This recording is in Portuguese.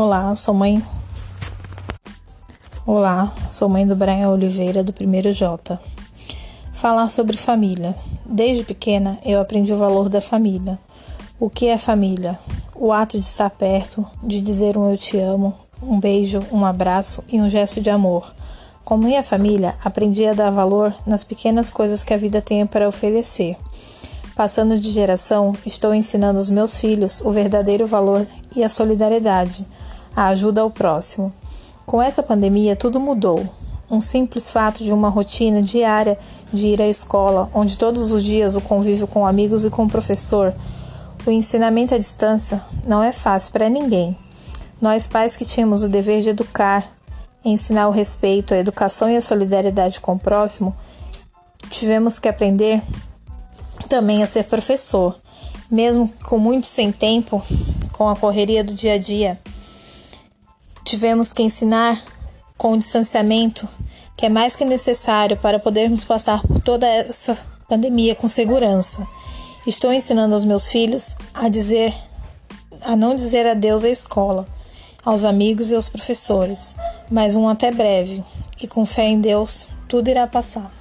Olá, sou mãe. Olá, sou mãe do Brian Oliveira do primeiro J. Falar sobre família. Desde pequena eu aprendi o valor da família. O que é família? O ato de estar perto, de dizer um eu te amo, um beijo, um abraço e um gesto de amor. Como minha família, aprendi a dar valor nas pequenas coisas que a vida tem para oferecer. Passando de geração, estou ensinando aos meus filhos o verdadeiro valor e a solidariedade, a ajuda ao próximo. Com essa pandemia, tudo mudou. Um simples fato de uma rotina diária de ir à escola, onde todos os dias o convívio com amigos e com o professor, o ensinamento à distância não é fácil para ninguém. Nós, pais que tínhamos o dever de educar, ensinar o respeito, a educação e a solidariedade com o próximo, tivemos que aprender também a ser professor, mesmo com muito sem tempo, com a correria do dia a dia. Tivemos que ensinar com o distanciamento, que é mais que necessário para podermos passar por toda essa pandemia com segurança. Estou ensinando aos meus filhos a dizer a não dizer adeus à escola, aos amigos e aos professores, mas um até breve, e com fé em Deus, tudo irá passar.